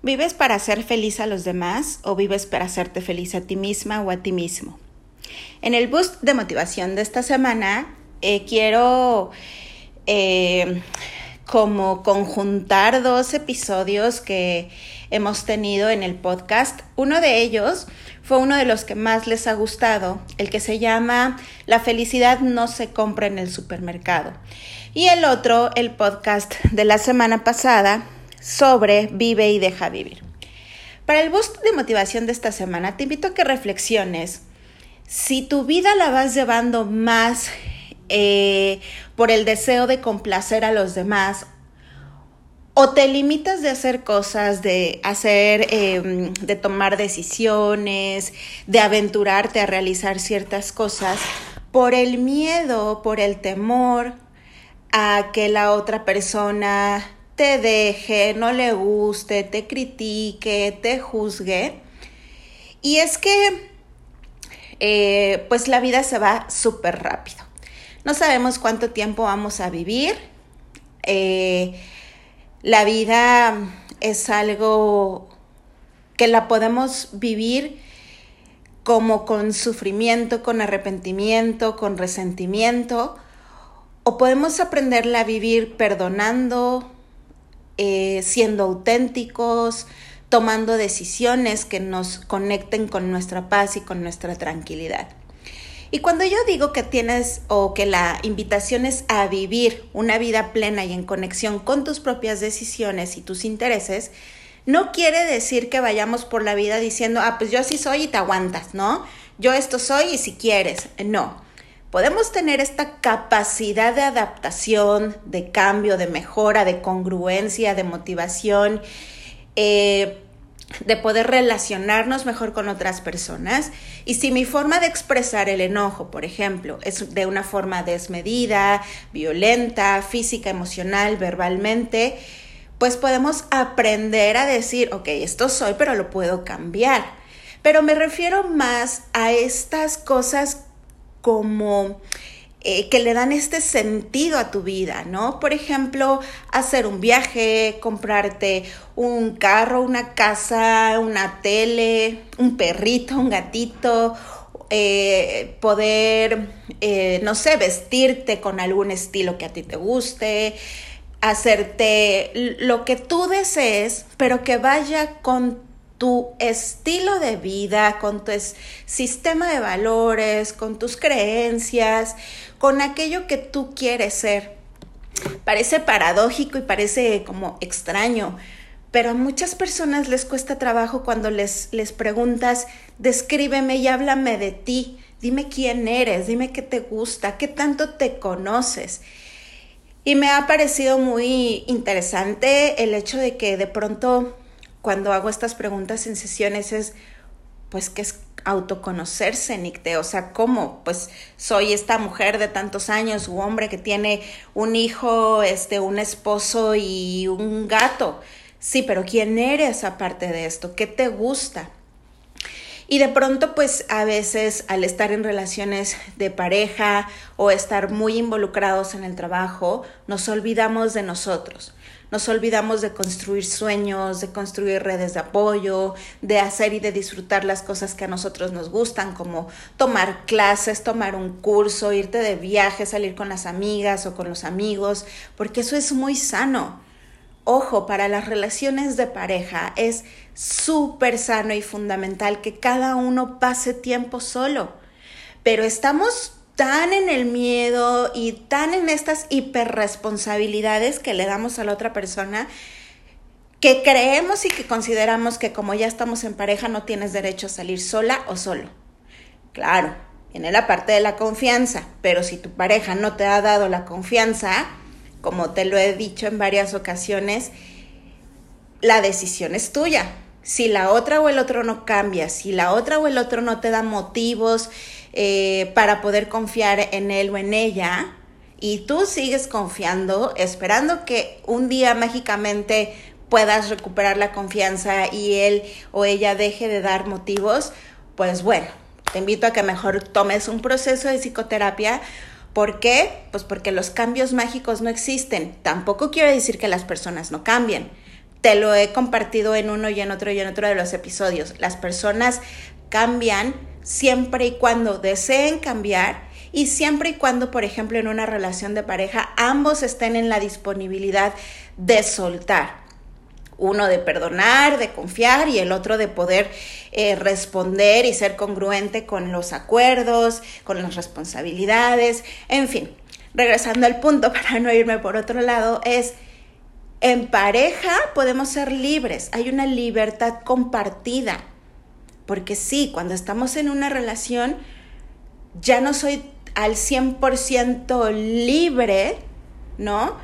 ¿Vives para hacer feliz a los demás o vives para hacerte feliz a ti misma o a ti mismo? En el boost de motivación de esta semana eh, quiero eh, como conjuntar dos episodios que hemos tenido en el podcast. Uno de ellos fue uno de los que más les ha gustado, el que se llama La felicidad no se compra en el supermercado. Y el otro, el podcast de la semana pasada, sobre Vive y deja vivir. Para el boost de motivación de esta semana, te invito a que reflexiones si tu vida la vas llevando más eh, por el deseo de complacer a los demás o te limitas de hacer cosas, de hacer, em, de tomar decisiones, de aventurarte a realizar ciertas cosas por el miedo, por el temor a que la otra persona te deje, no le guste, te critique, te juzgue. Y es que, eh, pues la vida se va súper rápido. No sabemos cuánto tiempo vamos a vivir. Eh, la vida es algo que la podemos vivir como con sufrimiento, con arrepentimiento, con resentimiento, o podemos aprenderla a vivir perdonando, eh, siendo auténticos, tomando decisiones que nos conecten con nuestra paz y con nuestra tranquilidad. Y cuando yo digo que tienes o que la invitación es a vivir una vida plena y en conexión con tus propias decisiones y tus intereses, no quiere decir que vayamos por la vida diciendo, ah, pues yo así soy y te aguantas, ¿no? Yo esto soy y si quieres. No podemos tener esta capacidad de adaptación, de cambio, de mejora, de congruencia, de motivación, eh, de poder relacionarnos mejor con otras personas. Y si mi forma de expresar el enojo, por ejemplo, es de una forma desmedida, violenta, física, emocional, verbalmente, pues podemos aprender a decir, ok, esto soy, pero lo puedo cambiar. Pero me refiero más a estas cosas como eh, que le dan este sentido a tu vida, ¿no? Por ejemplo, hacer un viaje, comprarte un carro, una casa, una tele, un perrito, un gatito, eh, poder, eh, no sé, vestirte con algún estilo que a ti te guste, hacerte lo que tú desees, pero que vaya con tu estilo de vida, con tu sistema de valores, con tus creencias, con aquello que tú quieres ser. Parece paradójico y parece como extraño, pero a muchas personas les cuesta trabajo cuando les, les preguntas, descríbeme y háblame de ti, dime quién eres, dime qué te gusta, qué tanto te conoces. Y me ha parecido muy interesante el hecho de que de pronto cuando hago estas preguntas en sesiones es, pues, ¿qué es autoconocerse, Nicte? O sea, ¿cómo? Pues soy esta mujer de tantos años u hombre que tiene un hijo, este, un esposo y un gato. Sí, pero ¿quién eres aparte de esto? ¿Qué te gusta? Y de pronto, pues a veces al estar en relaciones de pareja o estar muy involucrados en el trabajo, nos olvidamos de nosotros. Nos olvidamos de construir sueños, de construir redes de apoyo, de hacer y de disfrutar las cosas que a nosotros nos gustan, como tomar clases, tomar un curso, irte de viaje, salir con las amigas o con los amigos, porque eso es muy sano. Ojo, para las relaciones de pareja es súper sano y fundamental que cada uno pase tiempo solo, pero estamos tan en el miedo y tan en estas hiperresponsabilidades que le damos a la otra persona que creemos y que consideramos que como ya estamos en pareja no tienes derecho a salir sola o solo. Claro, viene la parte de la confianza, pero si tu pareja no te ha dado la confianza, como te lo he dicho en varias ocasiones, la decisión es tuya. Si la otra o el otro no cambia, si la otra o el otro no te da motivos, eh, para poder confiar en él o en ella y tú sigues confiando, esperando que un día mágicamente puedas recuperar la confianza y él o ella deje de dar motivos, pues bueno, te invito a que mejor tomes un proceso de psicoterapia. ¿Por qué? Pues porque los cambios mágicos no existen. Tampoco quiere decir que las personas no cambien, te lo he compartido en uno y en otro y en otro de los episodios. Las personas cambian siempre y cuando deseen cambiar y siempre y cuando, por ejemplo, en una relación de pareja, ambos estén en la disponibilidad de soltar. Uno de perdonar, de confiar y el otro de poder eh, responder y ser congruente con los acuerdos, con las responsabilidades, en fin. Regresando al punto para no irme por otro lado, es en pareja podemos ser libres, hay una libertad compartida. Porque sí, cuando estamos en una relación, ya no soy al 100% libre, ¿no?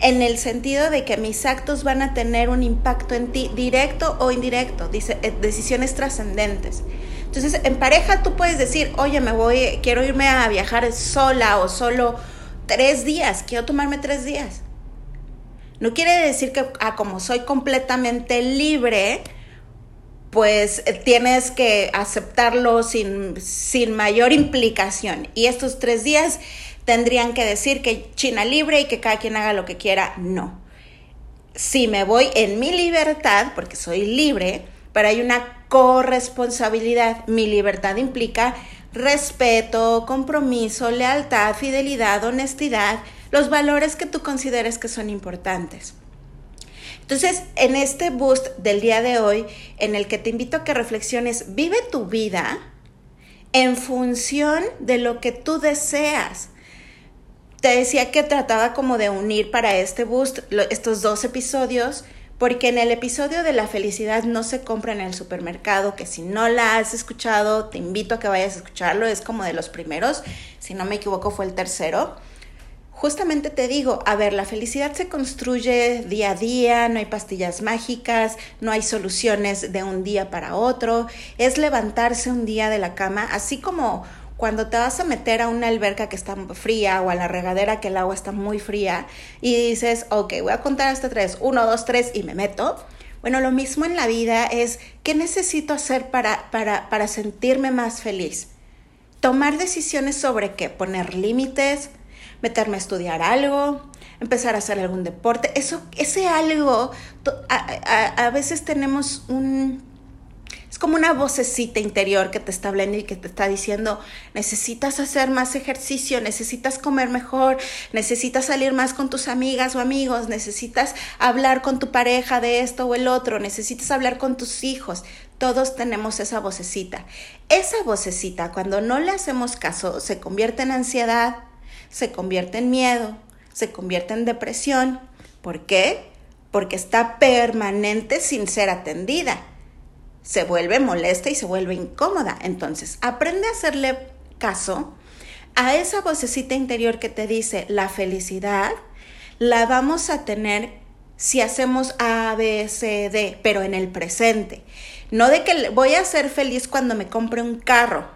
En el sentido de que mis actos van a tener un impacto en ti, directo o indirecto, dice, eh, decisiones trascendentes. Entonces, en pareja tú puedes decir, oye, me voy, quiero irme a viajar sola o solo tres días, quiero tomarme tres días. No quiere decir que ah, como soy completamente libre, pues eh, tienes que aceptarlo sin, sin mayor implicación. Y estos tres días tendrían que decir que China libre y que cada quien haga lo que quiera. No. Si me voy en mi libertad, porque soy libre, pero hay una corresponsabilidad. Mi libertad implica respeto, compromiso, lealtad, fidelidad, honestidad, los valores que tú consideres que son importantes. Entonces, en este boost del día de hoy, en el que te invito a que reflexiones, vive tu vida en función de lo que tú deseas. Te decía que trataba como de unir para este boost estos dos episodios, porque en el episodio de la felicidad no se compra en el supermercado, que si no la has escuchado, te invito a que vayas a escucharlo, es como de los primeros, si no me equivoco fue el tercero justamente te digo, a ver, la felicidad se construye día a día, no hay pastillas mágicas, no hay soluciones de un día para otro, es levantarse un día de la cama, así como cuando te vas a meter a una alberca que está fría o a la regadera que el agua está muy fría y dices, ok, voy a contar hasta tres, uno, dos, tres y me meto. Bueno, lo mismo en la vida es, ¿qué necesito hacer para, para, para sentirme más feliz? Tomar decisiones sobre qué, poner límites, meterme a estudiar algo, empezar a hacer algún deporte. Eso, ese algo, a, veces tenemos un, es como una vocecita interior que te está hablando y que te está diciendo, necesitas hacer más ejercicio, necesitas comer mejor, necesitas salir más con tus amigas o amigos, necesitas hablar con tu pareja de esto o el otro, necesitas hablar con tus hijos. Todos tenemos esa vocecita. Esa vocecita, cuando no le hacemos caso, se convierte en ansiedad, se convierte en miedo, se convierte en depresión. ¿Por qué? Porque está permanente sin ser atendida. Se vuelve molesta y se vuelve incómoda. Entonces, aprende a hacerle caso a esa vocecita interior que te dice la felicidad la vamos a tener si hacemos A, B, C, D, pero en el presente. No de que voy a ser feliz cuando me compre un carro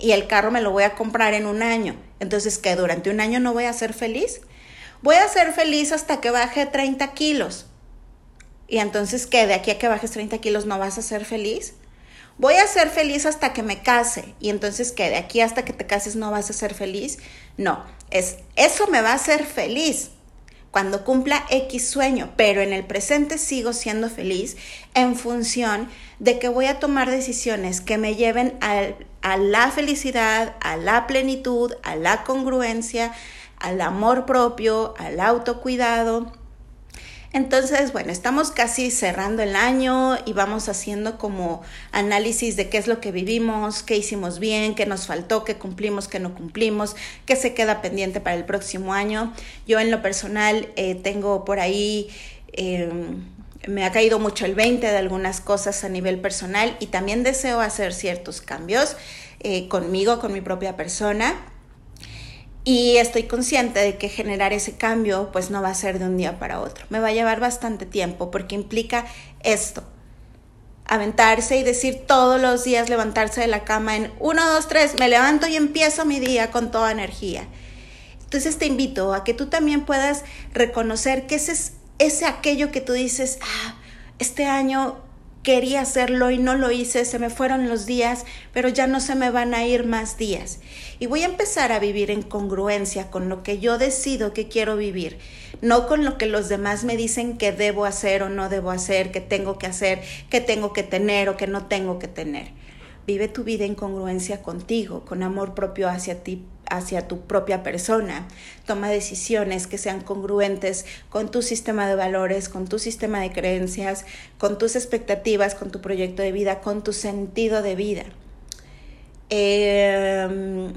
y el carro me lo voy a comprar en un año. Entonces, ¿qué? ¿Durante un año no voy a ser feliz? Voy a ser feliz hasta que baje 30 kilos. Y entonces, ¿qué? ¿De aquí a que bajes 30 kilos no vas a ser feliz? Voy a ser feliz hasta que me case. Y entonces, ¿qué? ¿De aquí hasta que te cases no vas a ser feliz? No, es eso me va a hacer feliz cuando cumpla X sueño, pero en el presente sigo siendo feliz en función de que voy a tomar decisiones que me lleven a la felicidad, a la plenitud, a la congruencia, al amor propio, al autocuidado entonces, bueno, estamos casi cerrando el año y vamos haciendo como análisis de qué es lo que vivimos, qué hicimos bien, qué nos faltó, qué cumplimos, qué no cumplimos, qué se queda pendiente para el próximo año. Yo en lo personal eh, tengo por ahí... Em, me ha caído mucho el 20 de algunas cosas a nivel personal y también deseo hacer ciertos cambios eh, conmigo, con mi propia persona. Y estoy consciente de que generar ese cambio pues no va a ser de un día para otro. Me va a llevar bastante tiempo porque implica esto. Aventarse y decir todos los días levantarse de la cama en 1, 2, 3, me levanto y empiezo mi día con toda energía. Entonces te invito a que tú también puedas reconocer que ese es ese aquello que tú dices, ah, este año quería hacerlo y no lo hice, se me fueron los días, pero ya no se me van a ir más días. Y voy a empezar a vivir en congruencia con lo que yo decido que quiero vivir. no con lo que los demás me dicen que debo hacer o no debo hacer, que tengo que hacer, que tengo que tener o que no tengo que tener. Vive tu vida en congruencia contigo, con amor propio hacia ti, hacia tu propia persona. Toma decisiones que sean congruentes con tu sistema de valores, con tu sistema de creencias, con tus expectativas, con tu proyecto de vida, con tu sentido de vida. Em,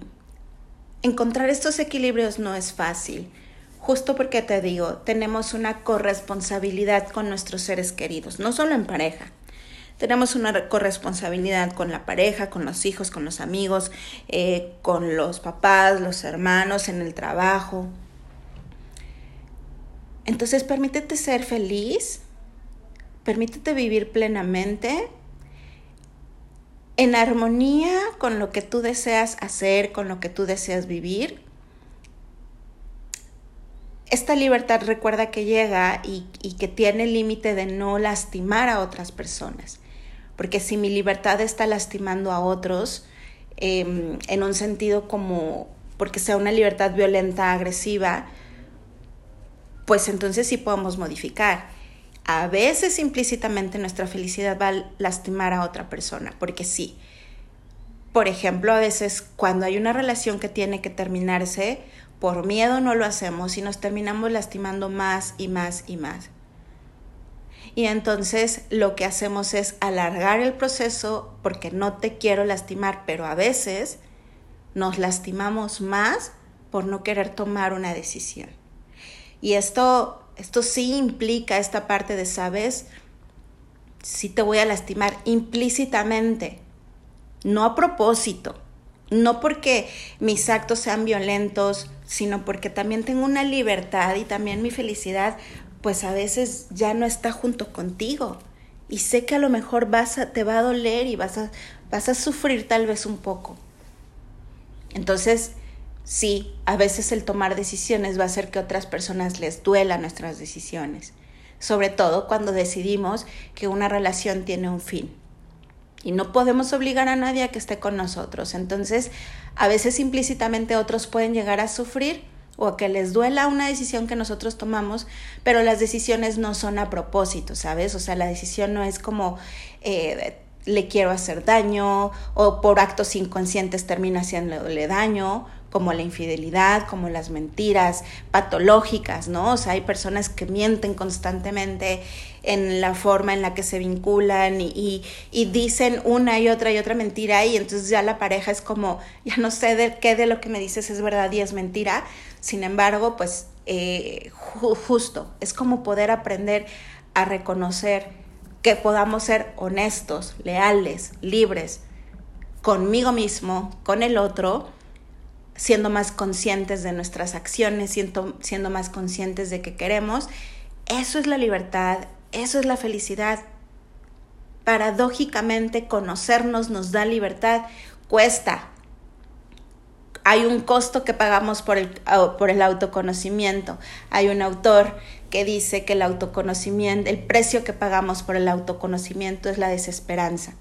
encontrar estos equilibrios no es fácil, justo porque te digo, tenemos una corresponsabilidad con nuestros seres queridos, no solo en pareja, tenemos una corresponsabilidad con la pareja, con los hijos, con los amigos, eh, con los papás, los hermanos, en el trabajo. Entonces permítete ser feliz, permítete vivir plenamente en armonía con lo que tú deseas hacer, con lo que tú deseas vivir. Esta libertad recuerda que llega y, y que tiene el límite de no lastimar a otras personas porque si mi libertad está lastimando a otros, em, en un sentido como porque sea una libertad violenta, agresiva, pues entonces sí podemos modificar. A veces implícitamente nuestra felicidad va a lastimar a otra persona, porque sí. Por ejemplo, a veces cuando hay una relación que tiene que terminarse, por miedo no lo hacemos y nos terminamos lastimando más y más y más. Y entonces lo que hacemos es alargar el proceso porque no te quiero lastimar, pero a veces nos lastimamos más por no querer tomar una decisión. Y esto, esto sí implica esta parte de, ¿sabes? Sí te voy a lastimar implícitamente, no a propósito, no porque mis actos sean violentos, sino porque también tengo una libertad y también mi felicidad pues a veces ya no está junto contigo. Y sé que a lo mejor vas a, te va a doler y vas a, vas a sufrir tal vez un poco. Entonces, sí, a veces el tomar decisiones va a hacer que otras personas les duela nuestras decisiones. Sobre todo cuando decidimos que una relación tiene un fin. Y no podemos obligar a nadie a que esté con nosotros. Entonces, a veces implícitamente otros pueden llegar a sufrir o que les duela una decisión que nosotros tomamos, pero las decisiones no son a propósito, ¿sabes? O sea, la decisión no es como eh, le quiero hacer daño o por actos inconscientes termina haciéndole daño, como la infidelidad, como las mentiras patológicas, ¿no? O sea, hay personas que mienten constantemente en la forma en la que se vinculan y, dicen una y otra y otra mentira y entonces ya la pareja es como, ya no sé de qué de lo que me dices es verdad y es mentira. Sin embargo, pues eh, justo, es como poder aprender a reconocer que podamos ser honestos, leales, libres conmigo mismo, con el otro, siendo más conscientes de nuestras acciones, siendo, siendo más conscientes de que queremos. Eso es la libertad, eso es la felicidad. Paradójicamente, conocernos nos da libertad. Cuesta. Hay un costo que pagamos por el, por el autoconocimiento. Hay un autor que dice que el autoconocimiento, el precio que pagamos por el autoconocimiento es la desesperanza.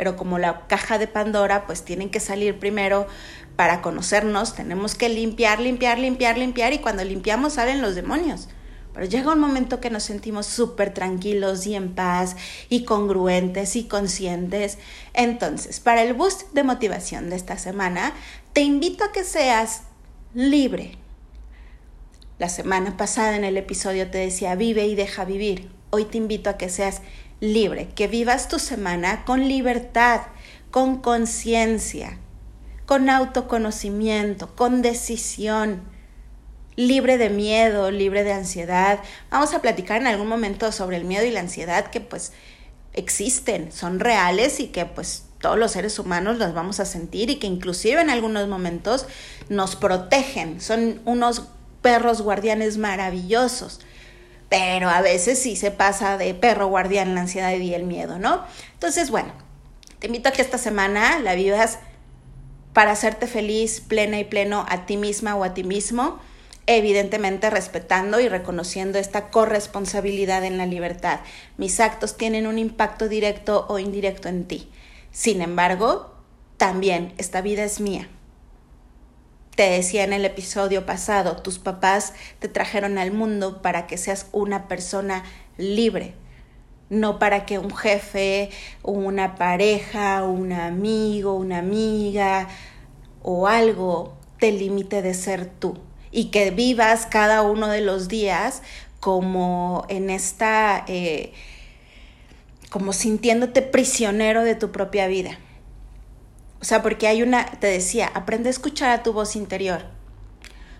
Pero como la caja de Pandora, pues tienen que salir primero para conocernos tenemos que limpiar, limpiar, limpiar, limpiar y cuando limpiamos salen los demonios. Pero llega un momento que nos sentimos súper tranquilos y en paz y congruentes y conscientes. Entonces, para el boost de motivación de esta semana, te invito a que seas libre. La semana pasada en el episodio te decía, vive y deja vivir. Hoy te invito a que seas libre, que vivas tu semana con libertad, con conciencia, con autoconocimiento, con decisión, libre de miedo, libre de ansiedad. Vamos a platicar en algún momento sobre el miedo y la ansiedad que pues existen, son reales y que pues todos los seres humanos las vamos a sentir y que inclusive en algunos momentos nos protegen. Son unos perros guardianes maravillosos. Pero a veces sí se pasa de perro guardián la ansiedad y el miedo, ¿no? Entonces, bueno, te invito a que esta semana la vivas para hacerte feliz, plena y pleno a ti misma o a ti mismo, evidentemente respetando y reconociendo esta corresponsabilidad en la libertad. Mis actos tienen un impacto directo o indirecto en ti. Sin embargo, también esta vida es mía. Te decía en el episodio pasado, tus papás te trajeron al mundo para que seas una persona libre, no para que un jefe, una pareja, un amigo, una amiga o algo te limite de ser tú y que vivas cada uno de los días como en esta, eh, como sintiéndote prisionero de tu propia vida. O sea, porque hay una, te decía, aprende a escuchar a tu voz interior.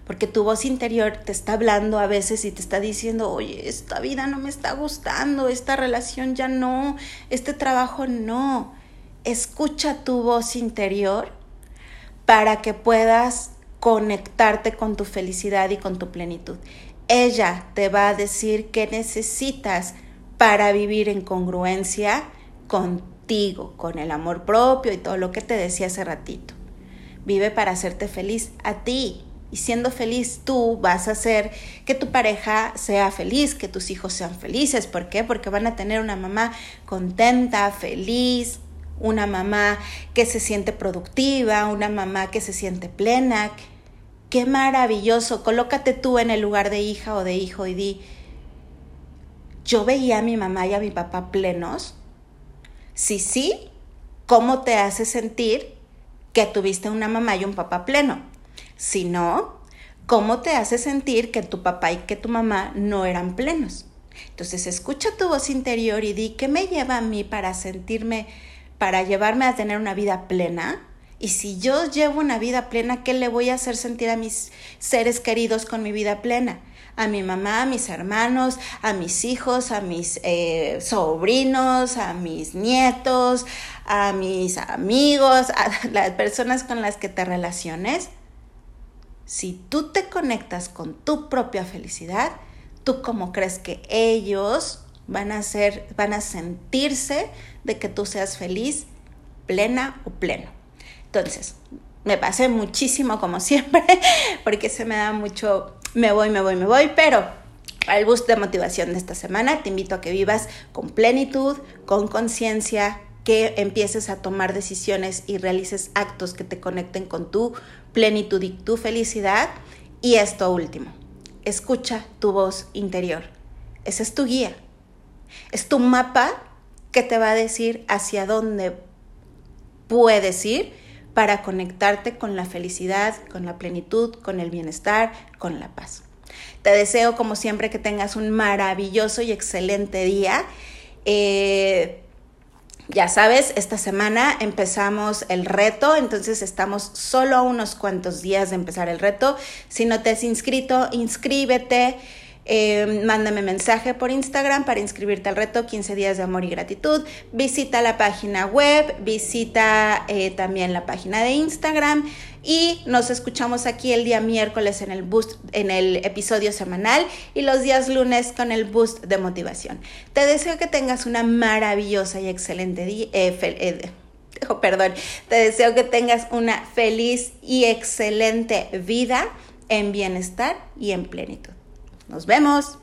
Porque tu voz interior te está hablando a veces y te está diciendo, oye, esta vida no me está gustando, esta relación ya no, este trabajo no. Escucha tu voz interior para que puedas conectarte con tu felicidad y con tu plenitud. Ella te va a decir qué necesitas para vivir en congruencia contigo, con el amor propio y todo lo que te decía hace ratito. Vive para hacerte feliz a ti. Y siendo feliz tú vas a hacer que tu pareja sea feliz, que tus hijos sean felices. ¿Por qué? Porque van a tener una mamá contenta, feliz, una mamá que se siente productiva, una mamá que se siente plena. Qué maravilloso. Colócate tú en el lugar de hija o de hijo y di, yo veía a mi mamá y a mi papá plenos. Si sí, ¿cómo te hace sentir que tuviste una mamá y un papá pleno? Si no, ¿cómo te hace sentir que tu papá y que tu mamá no eran plenos? Entonces escucha tu voz interior y di, ¿qué me lleva a mí para sentirme para llevarme a tener una vida plena. Y si yo llevo una vida plena, ¿qué le voy a hacer sentir a mis seres queridos con mi vida plena? A mi mamá, a mis hermanos, a mis hijos, a mis eh, sobrinos, a mis nietos, a mis amigos, a las personas con las que te relaciones. Si tú te conectas con tu propia felicidad, ¿tú cómo crees que ellos van a ser, van a sentirse de que tú seas feliz, plena o pleno. Entonces, me pasé muchísimo como siempre, porque se me da mucho, me voy, me voy, me voy, pero al bus de motivación de esta semana te invito a que vivas con plenitud, con conciencia, que empieces a tomar decisiones y realices actos que te conecten con tu plenitud y tu felicidad. Y esto último, escucha tu voz interior. Esa es tu guía. Es tu mapa que te va a decir hacia dónde puedes ir para conectarte con la felicidad, con la plenitud, con el bienestar, con la paz. Te deseo como siempre que tengas un maravilloso y excelente día. Eh, ya sabes, esta semana empezamos el reto, entonces estamos solo a unos cuantos días de empezar el reto. Si no te has inscrito, inscríbete. Eh, mándame mensaje por Instagram para inscribirte al reto 15 días de amor y gratitud. Visita la página web, visita eh, también la página de Instagram y nos escuchamos aquí el día miércoles en el boost, en el episodio semanal y los días lunes con el boost de motivación. Te deseo que tengas una maravillosa y excelente día. Eh, perdón, te deseo que tengas una feliz y excelente vida en bienestar y en plenitud. Nos vemos.